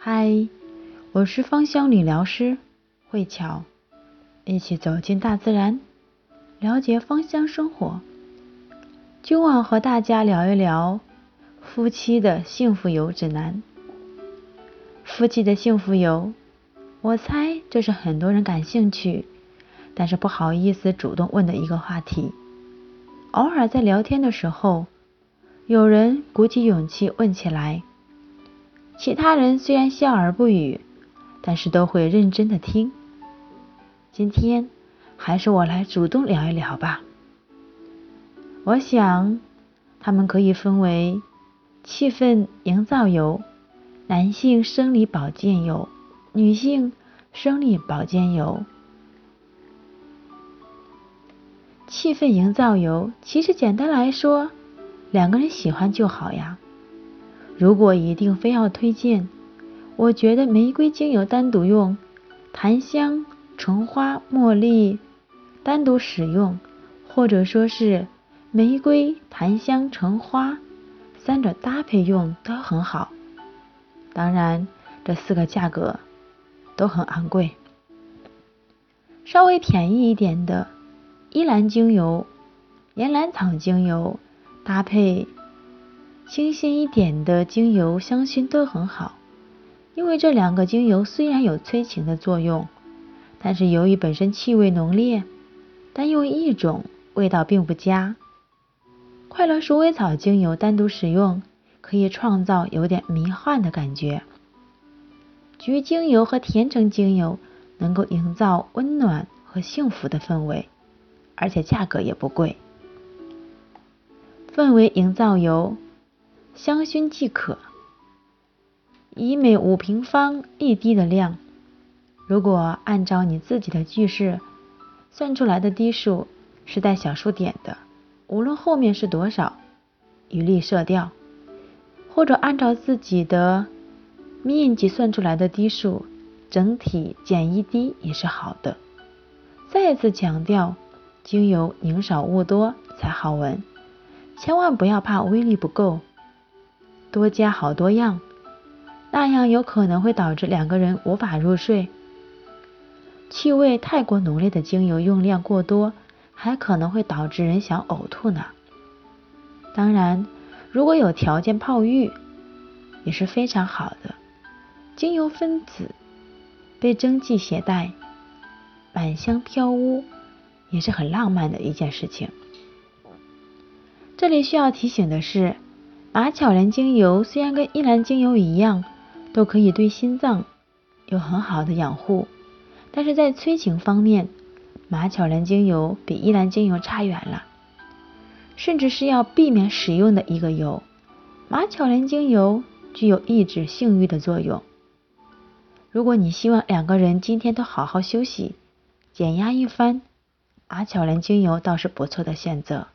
嗨，我是芳香理疗师慧巧，一起走进大自然，了解芳香生活。今晚和大家聊一聊夫妻的幸福油指南。夫妻的幸福油，我猜这是很多人感兴趣，但是不好意思主动问的一个话题。偶尔在聊天的时候，有人鼓起勇气问起来。其他人虽然笑而不语，但是都会认真的听。今天还是我来主动聊一聊吧。我想，它们可以分为气氛营造油、男性生理保健油、女性生理保健油。气氛营造油其实简单来说，两个人喜欢就好呀。如果一定非要推荐，我觉得玫瑰精油单独用，檀香、橙花、茉莉单独使用，或者说是玫瑰、檀香、橙花三者搭配用都很好。当然，这四个价格都很昂贵。稍微便宜一点的依兰精油、岩兰草精油搭配。清新一点的精油香薰都很好，因为这两个精油虽然有催情的作用，但是由于本身气味浓烈，单用一种味道并不佳。快乐鼠尾草精油单独使用可以创造有点迷幻的感觉，橘精油和甜橙精油能够营造温暖和幸福的氛围，而且价格也不贵。氛围营造油。香薰即可，以每五平方一滴的量。如果按照你自己的句式算出来的滴数是带小数点的，无论后面是多少，一律设掉；或者按照自己的面积算出来的滴数，整体减一滴也是好的。再次强调，精油宁少勿多才好闻，千万不要怕威力不够。多加好多样，那样有可能会导致两个人无法入睡。气味太过浓烈的精油用量过多，还可能会导致人想呕吐呢。当然，如果有条件泡浴，也是非常好的。精油分子被蒸汽携带，满香飘屋，也是很浪漫的一件事情。这里需要提醒的是。马巧莲精油虽然跟依兰精油一样，都可以对心脏有很好的养护，但是在催情方面，马巧莲精油比依兰精油差远了，甚至是要避免使用的一个油。马巧莲精油具有抑制性欲的作用。如果你希望两个人今天都好好休息，减压一番，马巧莲精油倒是不错的选择。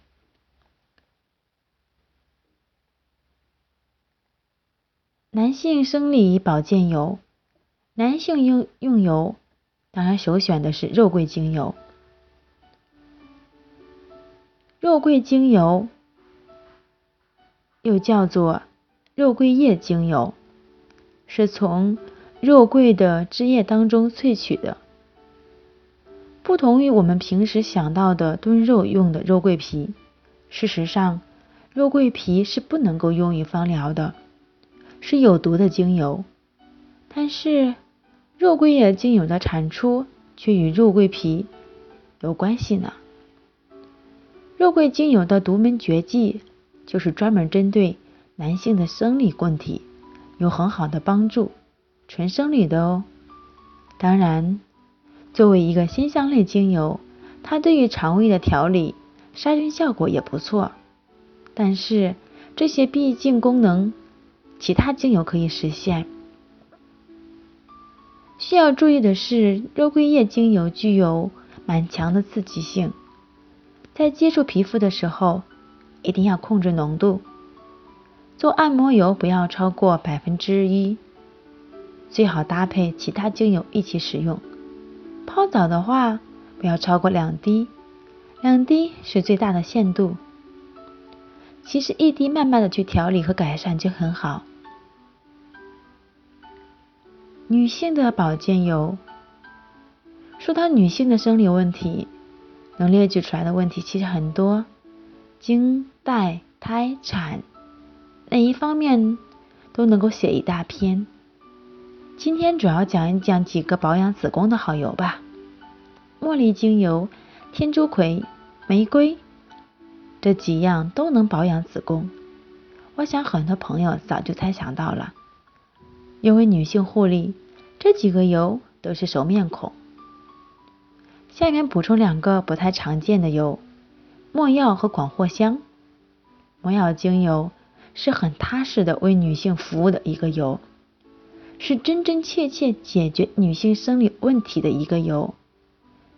男性生理保健油，男性用用油，当然首选的是肉桂精油。肉桂精油又叫做肉桂叶精油，是从肉桂的枝叶当中萃取的。不同于我们平时想到的炖肉用的肉桂皮，事实上，肉桂皮是不能够用于芳疗的。是有毒的精油，但是肉桂叶精油的产出却与肉桂皮有关系呢。肉桂精油的独门绝技就是专门针对男性的生理问题有很好的帮助，纯生理的哦。当然，作为一个辛香类精油，它对于肠胃的调理、杀菌效果也不错。但是这些毕竟功能。其他精油可以实现。需要注意的是，肉桂叶精油具有蛮强的刺激性，在接触皮肤的时候一定要控制浓度。做按摩油不要超过百分之一，最好搭配其他精油一起使用。泡澡的话不要超过两滴，两滴是最大的限度。其实一滴慢慢的去调理和改善就很好。女性的保健油。说到女性的生理问题，能列举出来的问题其实很多，经、带、胎、产，哪一方面都能够写一大篇。今天主要讲一讲几个保养子宫的好油吧。茉莉精油、天竺葵、玫瑰这几样都能保养子宫。我想很多朋友早就猜想到了，因为女性护理这几个油都是熟面孔。下面补充两个不太常见的油：没药和广藿香。没药精油是很踏实的为女性服务的一个油，是真真切切解决女性生理问题的一个油。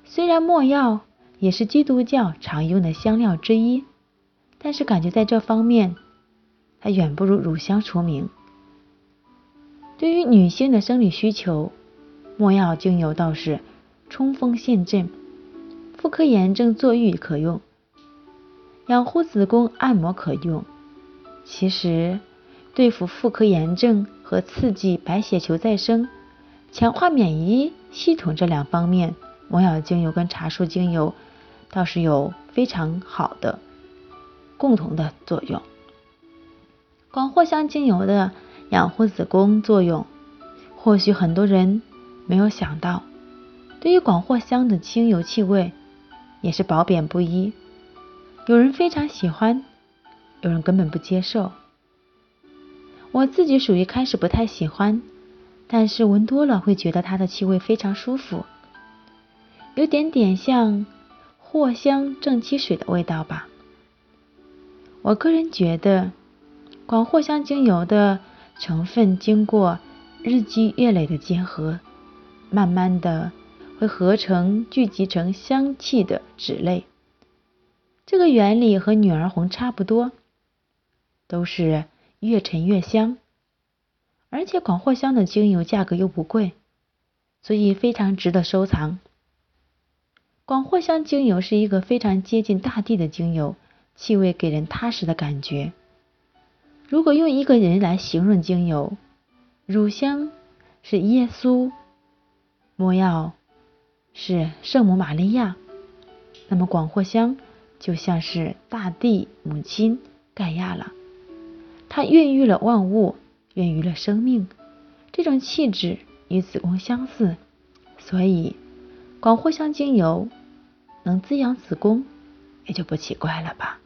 虽然没药也是基督教常用的香料之一，但是感觉在这方面还远不如乳香出名。对于女性的生理需求，没药精油倒是冲锋陷阵。妇科炎症坐浴可用，养护子宫按摩可用。其实对付妇科炎症和刺激白血球再生、强化免疫系统这两方面。魔药精油跟茶树精油倒是有非常好的共同的作用。广藿香精油的养护子宫作用，或许很多人没有想到。对于广藿香的清油气味，也是褒贬不一。有人非常喜欢，有人根本不接受。我自己属于开始不太喜欢，但是闻多了会觉得它的气味非常舒服。有点点像藿香正气水的味道吧。我个人觉得，广藿香精油的成分经过日积月累的结合，慢慢的会合成聚集成香气的酯类。这个原理和女儿红差不多，都是越陈越香。而且广藿香的精油价格又不贵，所以非常值得收藏。广藿香精油是一个非常接近大地的精油，气味给人踏实的感觉。如果用一个人来形容精油，乳香是耶稣，没药是圣母玛利亚，那么广藿香就像是大地母亲盖亚了。它孕育了万物，孕育了生命，这种气质与子宫相似，所以。广藿香精油能滋养子宫，也就不奇怪了吧。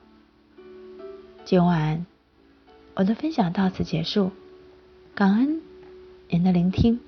今晚我的分享到此结束，感恩您的聆听。